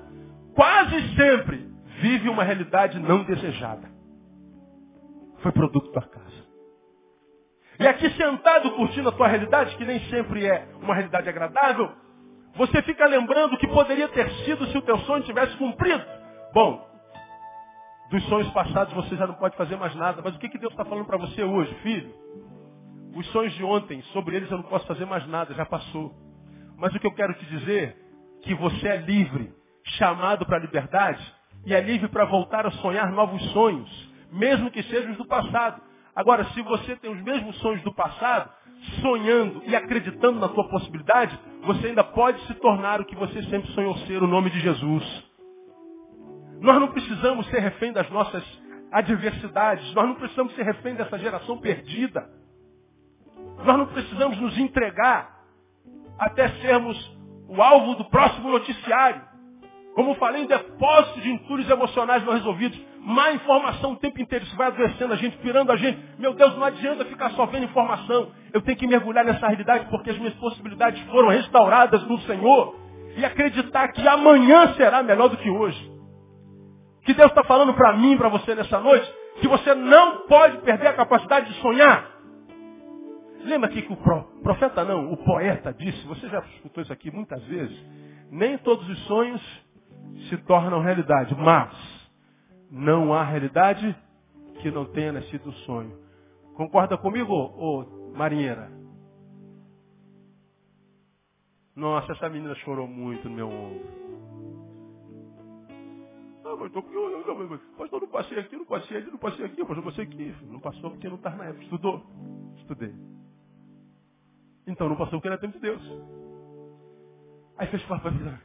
quase sempre vive uma realidade não desejada. Foi produto da casa. E aqui sentado curtindo a tua realidade, que nem sempre é uma realidade agradável, você fica lembrando que poderia ter sido se o teu sonho tivesse cumprido. Bom, dos sonhos passados você já não pode fazer mais nada. Mas o que, que Deus está falando para você hoje, filho? Os sonhos de ontem, sobre eles eu não posso fazer mais nada, já passou. Mas o que eu quero te dizer, que você é livre, chamado para a liberdade, e é livre para voltar a sonhar novos sonhos, mesmo que sejam os do passado. Agora, se você tem os mesmos sonhos do passado, sonhando e acreditando na sua possibilidade, você ainda pode se tornar o que você sempre sonhou ser, o nome de Jesus. Nós não precisamos ser refém das nossas adversidades. Nós não precisamos ser refém dessa geração perdida. Nós não precisamos nos entregar até sermos o alvo do próximo noticiário. Como falei, depósitos de entulhos emocionais não resolvidos. Má informação o tempo inteiro. Isso vai adoecendo a gente, pirando a gente. Meu Deus, não adianta ficar só vendo informação. Eu tenho que mergulhar nessa realidade porque as minhas possibilidades foram restauradas no Senhor. E acreditar que amanhã será melhor do que hoje. Que Deus está falando para mim, para você nessa noite, que você não pode perder a capacidade de sonhar. Lembra que o profeta não, o poeta disse, você já escutou isso aqui muitas vezes, nem todos os sonhos se tornam realidade, mas não há realidade que não tenha nascido um sonho. Concorda comigo, ô marinheira? Nossa, essa menina chorou muito no meu ombro. Ah, mas tô, pastor, não passei aqui, não passei ali, não passei aqui, pastor, passei aqui. Não passou porque não está na época. Estudou? Estudei. Então não passou porque era tempo de Deus. Aí fez vida.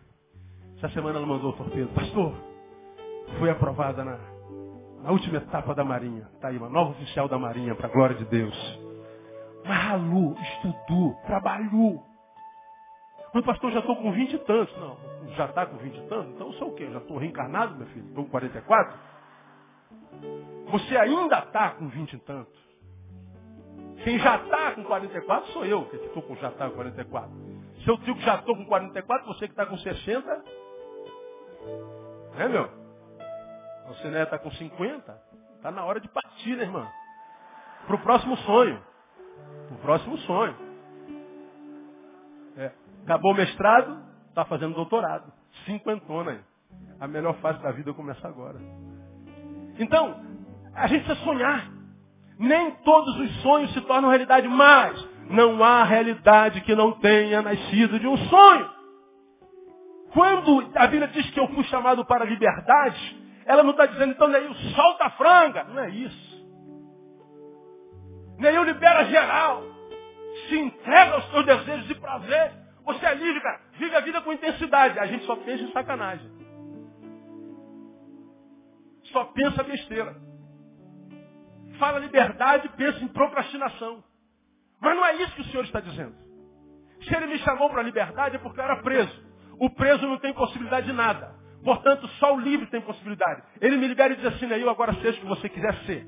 Essa semana ela mandou o torpedo. Pastor, fui aprovada na, na última etapa da Marinha. Está aí, uma nova oficial da Marinha, para a glória de Deus. Mas estudou, trabalhou. Mas pastor, já estou com 20 e tantos. Não, já está com 20 e tantos? Então eu sou o quê? Já estou reencarnado, meu filho? Estou com 44? Você ainda está com 20 e tantos. Quem já está com 44 sou eu, que estou com já está com 44. Seu tio que já estou com 44, você que está com 60. É, meu? Você né, está com 50. Está na hora de partir, né, irmã? Para o próximo sonho. Para o próximo sonho. Acabou o mestrado, está fazendo doutorado. Cinquentona. A melhor fase da vida começa agora. Então, a gente precisa sonhar. Nem todos os sonhos se tornam realidade, mas não há realidade que não tenha nascido de um sonho. Quando a Bíblia diz que eu fui chamado para a liberdade, ela não está dizendo, então, Neil, solta a franga. Não é isso. Neil libera geral. Se entrega aos seus desejos e prazeres. Você é livre, cara. Vive a vida com intensidade. A gente só pensa em sacanagem. Só pensa besteira. Fala liberdade, pensa em procrastinação. Mas não é isso que o Senhor está dizendo. Se ele me chamou para liberdade é porque eu era preso. O preso não tem possibilidade de nada. Portanto, só o livre tem possibilidade. Ele me libera e diz assim, eu agora seja o que você quiser ser.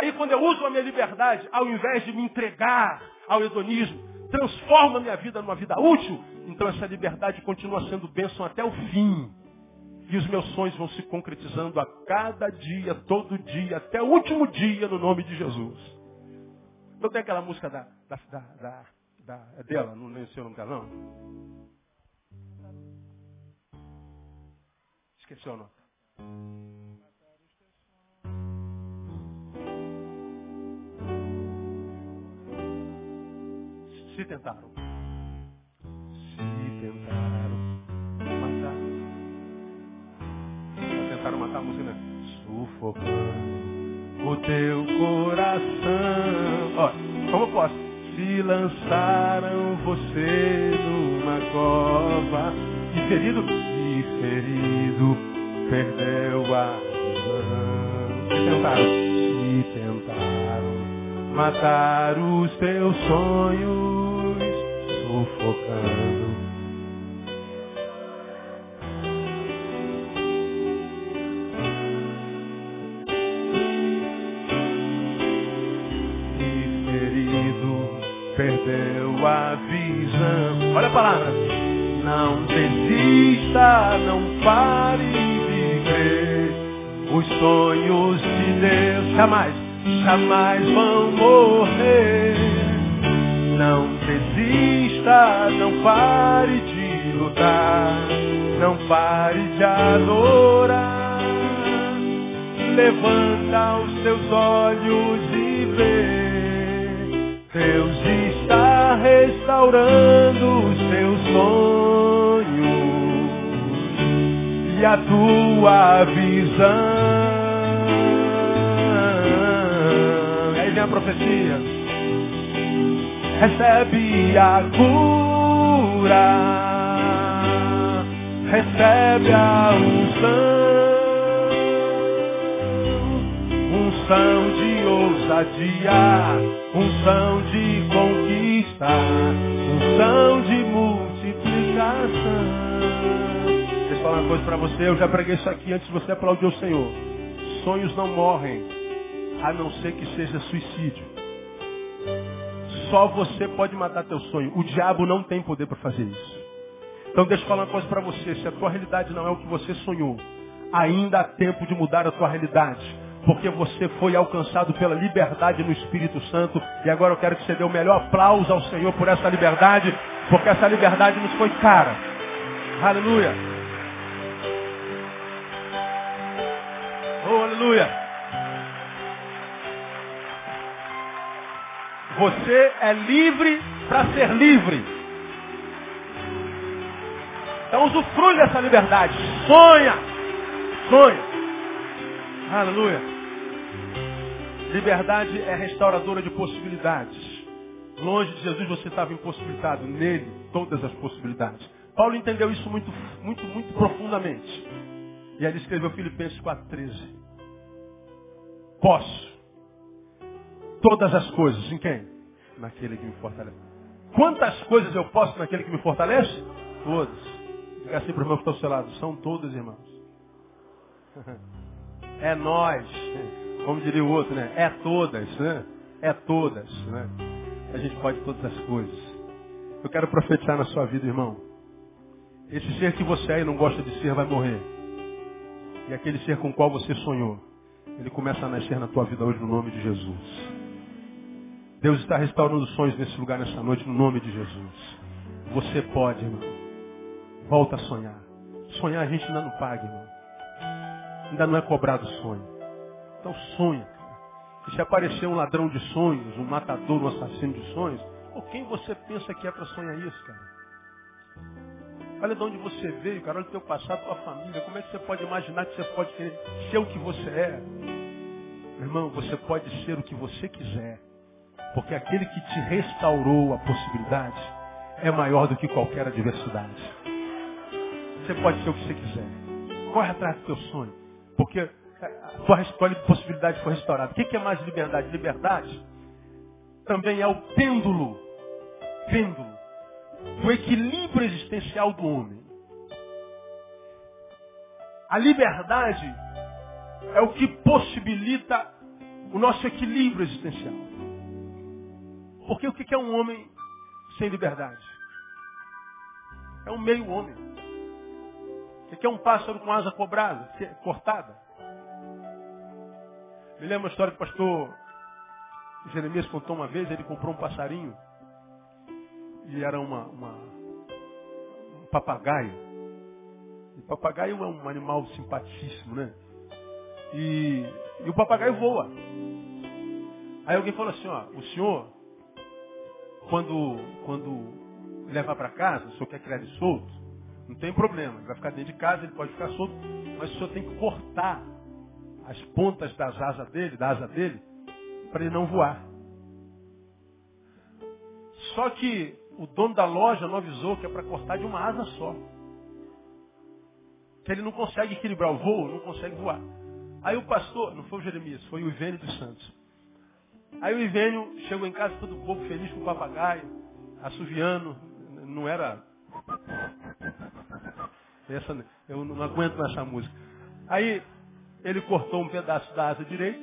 Aí quando eu uso a minha liberdade, ao invés de me entregar ao hedonismo, transformo a minha vida numa vida útil, então essa liberdade continua sendo bênção até o fim. E os meus sonhos vão se concretizando a cada dia, todo dia, até o último dia, no nome de Jesus. Então tem aquela música da, da, da, da, da é dela, não nem sei o nome dela, não. Esqueci o nome. Se tentaram. Se tentaram matar. Se tentaram matar a música, né? Sufocando o teu coração. Ó, como posso? Se lançaram você numa cova e ferido, e ferido, perdeu a visão. Se tentaram, se tentaram matar os teus sonhos, sufocando perdeu a visão. Olha a palavra. Não desista, não pare de crer. Os sonhos de Deus jamais, jamais vão morrer. Não desista, não pare de lutar. Não pare de adorar. Levanta os teus olhos e vê Deus está restaurando os teus sonhos e a tua visão. Aí vem a profecia. Recebe a cura, recebe a unção, unção de ousadia unção de conquista, unção de multiplicação. falar uma coisa para você, eu já preguei isso aqui antes de você aplaudir o Senhor. Sonhos não morrem, a não ser que seja suicídio. Só você pode matar teu sonho. O diabo não tem poder para fazer isso. Então deixa eu falar uma coisa para você. Se a tua realidade não é o que você sonhou, ainda há tempo de mudar a tua realidade. Porque você foi alcançado pela liberdade no Espírito Santo. E agora eu quero que você dê o melhor aplauso ao Senhor por essa liberdade. Porque essa liberdade nos foi cara. Aleluia. Oh, aleluia. Você é livre para ser livre. Então usufrui dessa liberdade. Sonha. Sonha. Aleluia. Liberdade é restauradora de possibilidades. Longe de Jesus você estava impossibilitado. Nele, todas as possibilidades. Paulo entendeu isso muito, muito, muito profundamente. E ele escreveu Filipenses 4,13. Posso todas as coisas. Em quem? Naquele que me fortalece. Quantas coisas eu posso naquele que me fortalece? Todas. Diga assim para o irmão que está ao seu lado. São todas, irmãos. *laughs* É nós. Como diria o outro, né? É todas, né? É todas, né? A gente pode todas as coisas. Eu quero profetizar na sua vida, irmão. Esse ser que você é e não gosta de ser vai morrer. E aquele ser com o qual você sonhou, ele começa a nascer na tua vida hoje no nome de Jesus. Deus está restaurando sonhos nesse lugar nessa noite, no nome de Jesus. Você pode, irmão. Volta a sonhar. Sonhar a gente ainda não paga, irmão. Ainda não é cobrado sonho. Então sonha. E se aparecer um ladrão de sonhos, um matador, um assassino de sonhos, ou quem você pensa que é para sonhar isso, cara? Olha de onde você veio, cara. Olha o teu passado, tua família. Como é que você pode imaginar que você pode ser o que você é? Irmão, você pode ser o que você quiser. Porque aquele que te restaurou a possibilidade é maior do que qualquer adversidade. Você pode ser o que você quiser. Corre atrás do teu sonho. Porque a tua possibilidade foi restaurada. O que é mais liberdade? Liberdade também é o pêndulo. Pêndulo. O equilíbrio existencial do homem. A liberdade é o que possibilita o nosso equilíbrio existencial. Porque o que é um homem sem liberdade? É um meio homem. O que é um pássaro com asa cobrada, cortada? Me lembro uma história que o pastor Jeremias contou uma vez, ele comprou um passarinho e era uma, uma um papagaio. E papagaio é um animal simpaticíssimo, né? E, e o papagaio voa. Aí alguém falou assim, ó, o senhor quando, quando levar para casa, o senhor quer criar ele solto, não tem problema. Ele vai ficar dentro de casa, ele pode ficar solto, mas o senhor tem que cortar as pontas das asas dele, da asa dele, para ele não voar. Só que o dono da loja não avisou que é para cortar de uma asa só. Que ele não consegue equilibrar o voo, não consegue voar. Aí o pastor, não foi o Jeremias, foi o Ivênio dos Santos. Aí o Ivênio chegou em casa todo pouco feliz com o papagaio, assoviando, não era. Essa, eu não aguento mais essa música. Aí ele cortou um pedaço da asa direita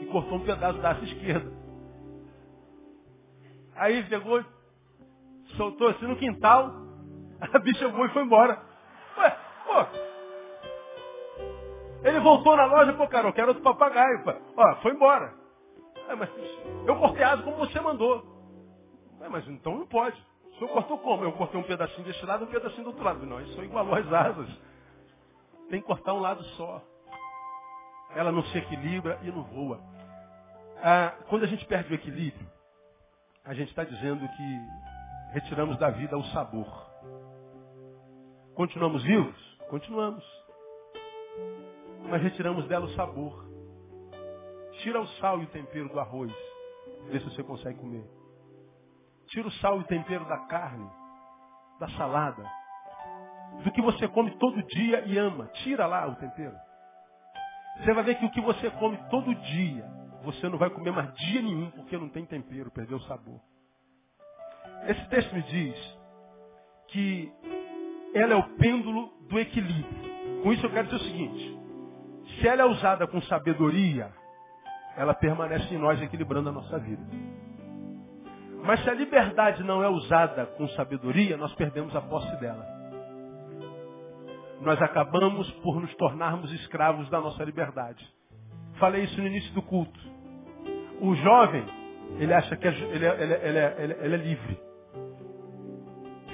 e cortou um pedaço da asa esquerda. Aí pegou, soltou assim no quintal, *laughs* a bicha voou e foi embora. Ué, pô. Ele voltou na loja, pô, cara, eu quero outro papagaio. Pô. Ó, foi embora. É, mas eu cortei asa como você mandou. É, mas então não pode. O senhor cortou como? Eu cortei um pedacinho desse lado e um pedacinho do outro lado. Não, isso igualou as asas. Tem que cortar um lado só. Ela não se equilibra e não voa. Ah, quando a gente perde o equilíbrio, a gente está dizendo que retiramos da vida o sabor. Continuamos vivos? Continuamos. Mas retiramos dela o sabor. Tira o sal e o tempero do arroz. Vê se você consegue comer. Tira o sal e o tempero da carne, da salada, do que você come todo dia e ama. Tira lá o tempero. Você vai ver que o que você come todo dia, você não vai comer mais dia nenhum, porque não tem tempero, perdeu o sabor. Esse texto me diz que ela é o pêndulo do equilíbrio. Com isso eu quero dizer o seguinte, se ela é usada com sabedoria, ela permanece em nós equilibrando a nossa vida. Mas se a liberdade não é usada com sabedoria, nós perdemos a posse dela. Nós acabamos por nos tornarmos escravos da nossa liberdade. Falei isso no início do culto. O jovem, ele acha que é, ele, é, ele, é, ele, é, ele, ele é livre.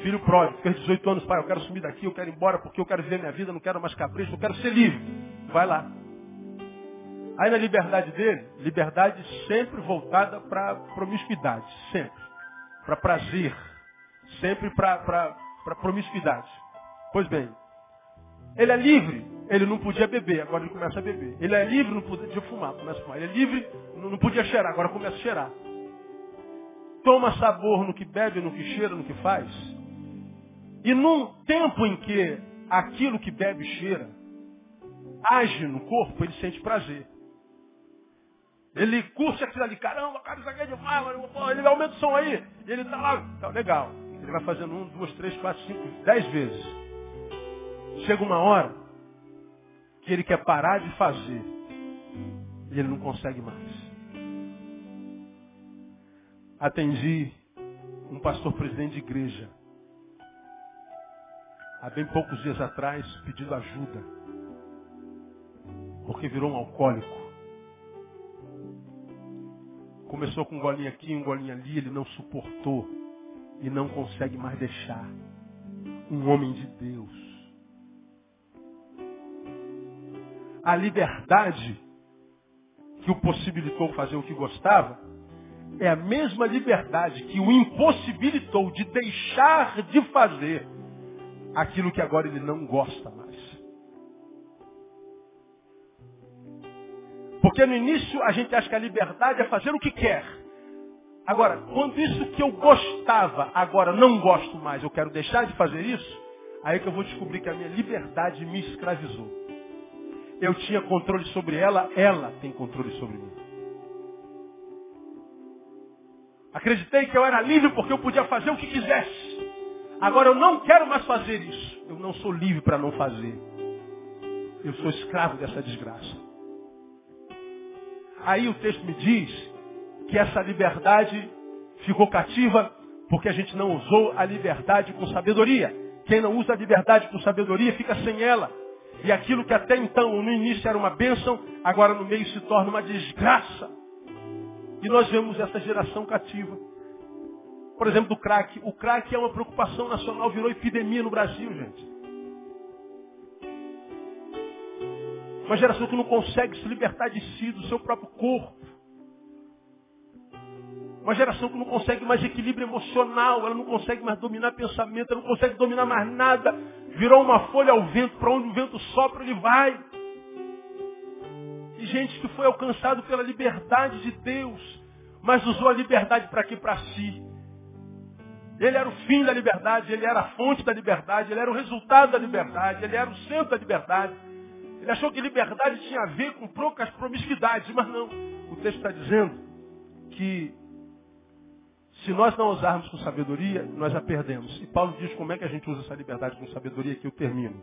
Filho pródigo, fez 18 anos, pai, eu quero sumir daqui, eu quero ir embora porque eu quero viver minha vida, não quero mais capricho, eu quero ser livre. Vai lá. Aí na liberdade dele, liberdade sempre voltada para promiscuidade, sempre. Para prazer, sempre para promiscuidade. Pois bem, ele é livre, ele não podia beber, agora ele começa a beber. Ele é livre, não podia fumar, começa a fumar. Ele é livre, não podia cheirar, agora começa a cheirar. Toma sabor no que bebe, no que cheira, no que faz. E num tempo em que aquilo que bebe cheira age no corpo, ele sente prazer. Ele curte aquilo ali, caramba, cara, isso aqui é demais, mano. ele aumenta o som aí. E ele tá lá, tá legal. Ele vai fazendo um, duas, três, quatro, cinco, dez vezes. Chega uma hora que ele quer parar de fazer. E ele não consegue mais. Atendi um pastor presidente de igreja. Há bem poucos dias atrás, pedindo ajuda. Porque virou um alcoólico. Começou com um golinho aqui, um golinho ali, ele não suportou e não consegue mais deixar. Um homem de Deus. A liberdade que o possibilitou fazer o que gostava é a mesma liberdade que o impossibilitou de deixar de fazer aquilo que agora ele não gosta mais. Porque no início a gente acha que a liberdade é fazer o que quer. Agora, quando isso que eu gostava, agora não gosto mais, eu quero deixar de fazer isso, aí é que eu vou descobrir que a minha liberdade me escravizou. Eu tinha controle sobre ela, ela tem controle sobre mim. Acreditei que eu era livre porque eu podia fazer o que quisesse. Agora eu não quero mais fazer isso. Eu não sou livre para não fazer. Eu sou escravo dessa desgraça. Aí o texto me diz que essa liberdade ficou cativa porque a gente não usou a liberdade com sabedoria. Quem não usa a liberdade com sabedoria fica sem ela. E aquilo que até então, no início, era uma bênção, agora no meio se torna uma desgraça. E nós vemos essa geração cativa. Por exemplo, do crack. O crack é uma preocupação nacional, virou epidemia no Brasil, gente. Uma geração que não consegue se libertar de si, do seu próprio corpo. Uma geração que não consegue mais equilíbrio emocional, ela não consegue mais dominar pensamento, ela não consegue dominar mais nada. Virou uma folha ao vento, para onde o vento sopra, ele vai. E gente que foi alcançado pela liberdade de Deus, mas usou a liberdade para quê? Para si. Ele era o fim da liberdade, ele era a fonte da liberdade, ele era o resultado da liberdade, ele era o centro da liberdade. Ele achou que liberdade tinha a ver com poucas promiscuidades, mas não. O texto está dizendo que se nós não usarmos com sabedoria, nós a perdemos. E Paulo diz como é que a gente usa essa liberdade com sabedoria que eu termino.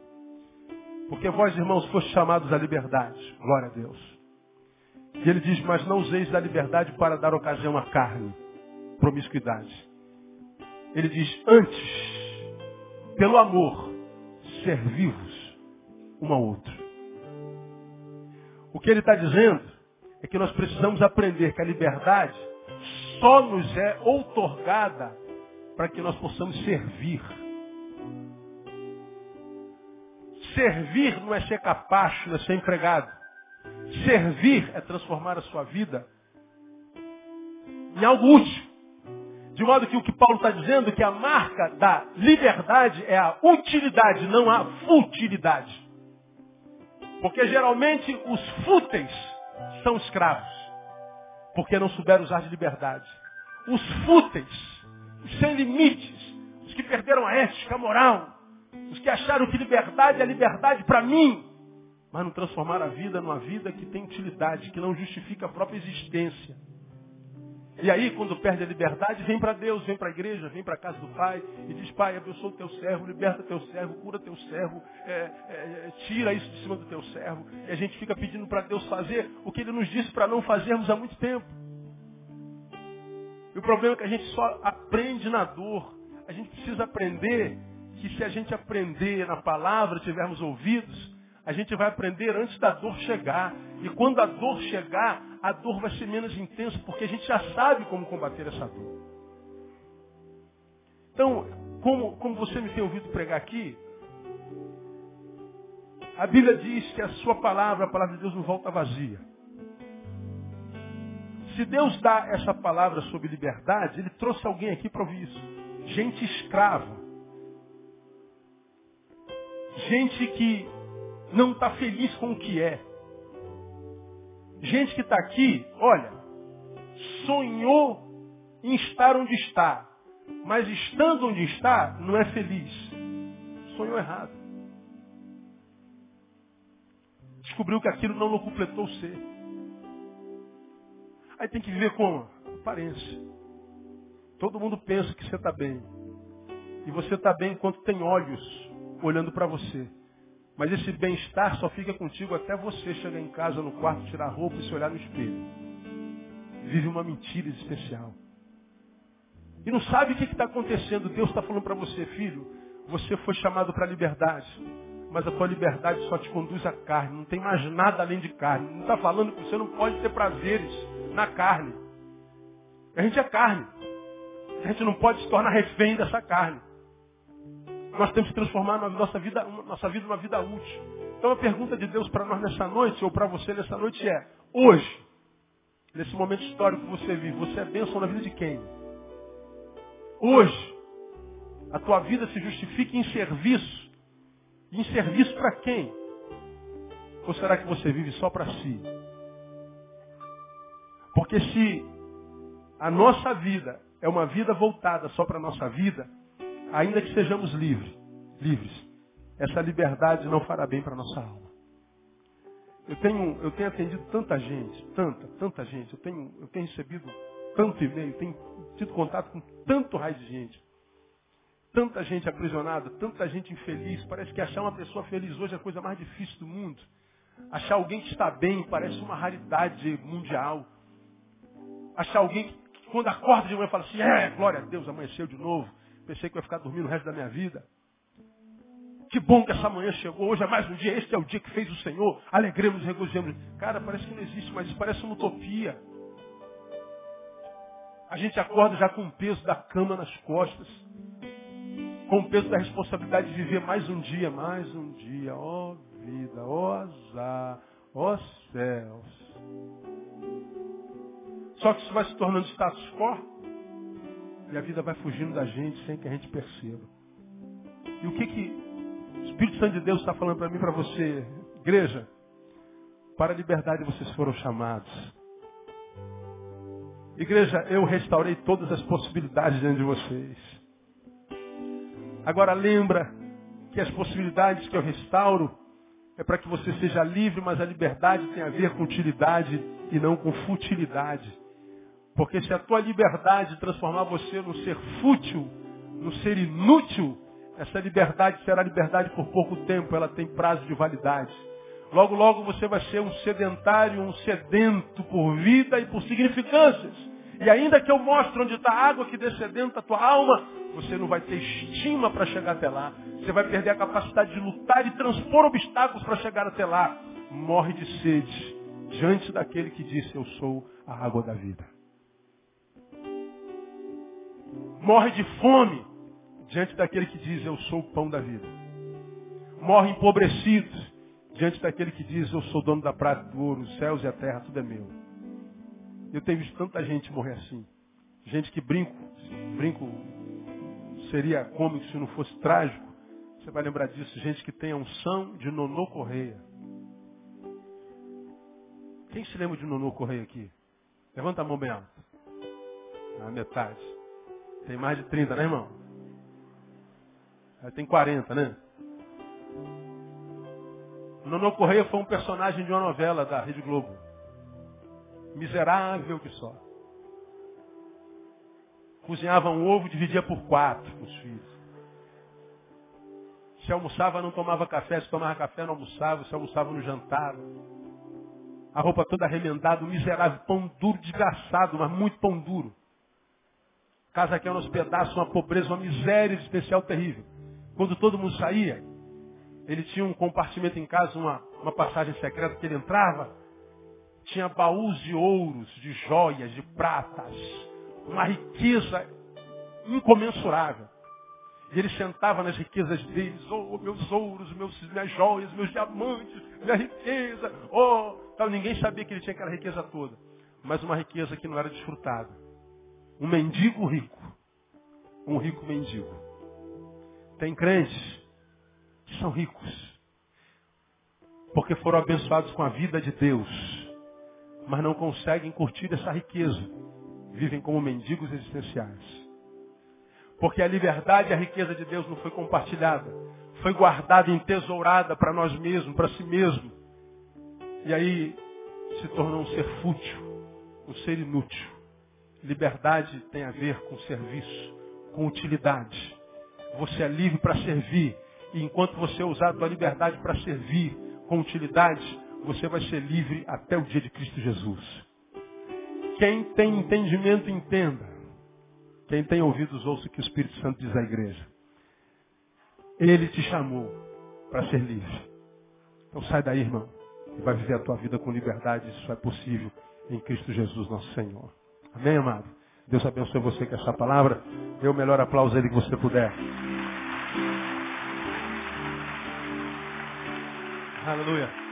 Porque vós, irmãos, foste chamados à liberdade. Glória a Deus. E ele diz, mas não useis da liberdade para dar ocasião à carne. Promiscuidade. Ele diz, antes, pelo amor, servivos um ao outro. O que ele está dizendo é que nós precisamos aprender que a liberdade só nos é outorgada para que nós possamos servir. Servir não é ser capacho, não é ser empregado. Servir é transformar a sua vida em algo útil. De modo que o que Paulo está dizendo é que a marca da liberdade é a utilidade, não a futilidade. Porque geralmente os fúteis são escravos. Porque não souberam usar de liberdade. Os fúteis, os sem limites, os que perderam a ética, a moral, os que acharam que liberdade é liberdade para mim, mas não transformaram a vida numa vida que tem utilidade, que não justifica a própria existência. E aí, quando perde a liberdade, vem para Deus, vem para a igreja, vem para a casa do Pai e diz, Pai, abençoa o teu servo, liberta teu servo, cura teu servo, é, é, tira isso de cima do teu servo. E a gente fica pedindo para Deus fazer o que Ele nos disse para não fazermos há muito tempo. E o problema é que a gente só aprende na dor. A gente precisa aprender que se a gente aprender na palavra, tivermos ouvidos, a gente vai aprender antes da dor chegar. E quando a dor chegar, a dor vai ser menos intensa, porque a gente já sabe como combater essa dor. Então, como, como você me tem ouvido pregar aqui, a Bíblia diz que a sua palavra, a palavra de Deus, não volta vazia. Se Deus dá essa palavra sobre liberdade, Ele trouxe alguém aqui para ouvir isso. Gente escrava. Gente que não está feliz com o que é. Gente que está aqui, olha, sonhou em estar onde está, mas estando onde está, não é feliz. Sonhou errado. Descobriu que aquilo não completou o ser. Aí tem que viver com aparência. Todo mundo pensa que você está bem. E você está bem enquanto tem olhos olhando para você. Mas esse bem-estar só fica contigo até você chegar em casa, no quarto, tirar a roupa e se olhar no espelho. Vive uma mentira especial. E não sabe o que está acontecendo. Deus está falando para você, filho, você foi chamado para a liberdade. Mas a tua liberdade só te conduz à carne. Não tem mais nada além de carne. Não está falando que você não pode ter prazeres na carne. A gente é carne. A gente não pode se tornar refém dessa carne. Nós temos que transformar a nossa vida, nossa vida numa vida útil. Então a pergunta de Deus para nós nessa noite, ou para você nessa noite é, hoje, nesse momento histórico que você vive, você é bênção na vida de quem? Hoje, a tua vida se justifica em serviço. em serviço para quem? Ou será que você vive só para si? Porque se a nossa vida é uma vida voltada só para a nossa vida, ainda que sejamos livres, livres, essa liberdade não fará bem para a nossa alma. Eu tenho, eu tenho atendido tanta gente, tanta, tanta gente, eu tenho, eu tenho recebido tanto e-mail, tenho tido contato com tanto raio de gente. Tanta gente aprisionada, tanta gente infeliz. Parece que achar uma pessoa feliz hoje é a coisa mais difícil do mundo. Achar alguém que está bem parece uma raridade mundial. Achar alguém que quando acorda de manhã fala assim, é, glória a Deus, amanheceu de novo. Pensei que eu ia ficar dormindo o resto da minha vida. Que bom que essa manhã chegou. Hoje é mais um dia. Este é o dia que fez o Senhor. Alegremos, regozijemos. Cara, parece que não existe, mas isso parece uma utopia. A gente acorda já com o peso da cama nas costas. Com o peso da responsabilidade de viver mais um dia, mais um dia. Ó oh, vida, ó oh, azar, ó oh, céus. Só que isso vai se tornando status quo. E a vida vai fugindo da gente sem que a gente perceba. E o que que o Espírito Santo de Deus está falando para mim, para você, igreja? Para a liberdade vocês foram chamados. Igreja, eu restaurei todas as possibilidades dentro de vocês. Agora lembra que as possibilidades que eu restauro é para que você seja livre, mas a liberdade tem a ver com utilidade e não com futilidade. Porque se a tua liberdade transformar você num ser fútil, num ser inútil, essa liberdade será liberdade por pouco tempo, ela tem prazo de validade. Logo, logo você vai ser um sedentário, um sedento por vida e por significâncias. E ainda que eu mostre onde está a água que descedenta a tua alma, você não vai ter estima para chegar até lá. Você vai perder a capacidade de lutar e transpor obstáculos para chegar até lá. Morre de sede diante daquele que disse, eu sou a água da vida morre de fome diante daquele que diz, eu sou o pão da vida. Morre empobrecido diante daquele que diz, eu sou dono da prata do ouro, os céus e a terra, tudo é meu. Eu tenho visto tanta gente morrer assim. Gente que brinco, brinco seria cômico se não fosse trágico. Você vai lembrar disso. Gente que tem a unção de Nonô Correia. Quem se lembra de Nonô Correia aqui? Levanta a mão bem alta. A metade. Tem mais de 30, né, irmão? Tem 40, né? Nono Correia foi um personagem de uma novela da Rede Globo. Miserável que só. Cozinhava um ovo, dividia por quatro com os filhos. Se almoçava, não tomava café. Se tomava café, não almoçava. Se almoçava, não jantava. A roupa toda remendada, um miserável pão duro, desgraçado, mas muito pão duro. Casa que era uns pedaços, uma pobreza, uma miséria especial terrível. Quando todo mundo saía, ele tinha um compartimento em casa, uma, uma passagem secreta que ele entrava, tinha baús de ouros, de joias, de pratas, uma riqueza incomensurável. E ele sentava nas riquezas deles, oh, meus ouros, meus, minhas joias, meus diamantes, minha riqueza, oh, tal. Ninguém sabia que ele tinha aquela riqueza toda. Mas uma riqueza que não era desfrutada. Um mendigo rico. Um rico mendigo. Tem crentes que são ricos. Porque foram abençoados com a vida de Deus. Mas não conseguem curtir essa riqueza. Vivem como mendigos existenciais. Porque a liberdade e a riqueza de Deus não foi compartilhada. Foi guardada, entesourada para nós mesmos, para si mesmo. E aí se tornou um ser fútil, um ser inútil. Liberdade tem a ver com serviço, com utilidade. Você é livre para servir. E enquanto você usar a sua liberdade para servir com utilidade, você vai ser livre até o dia de Cristo Jesus. Quem tem entendimento, entenda. Quem tem ouvidos, ouça o que o Espírito Santo diz à igreja. Ele te chamou para ser livre. Então sai daí, irmão, e vai viver a tua vida com liberdade. Isso é possível em Cristo Jesus, nosso Senhor. Amém, amado? Deus abençoe você com essa palavra. Dê o melhor aplauso a ele que você puder. Aleluia.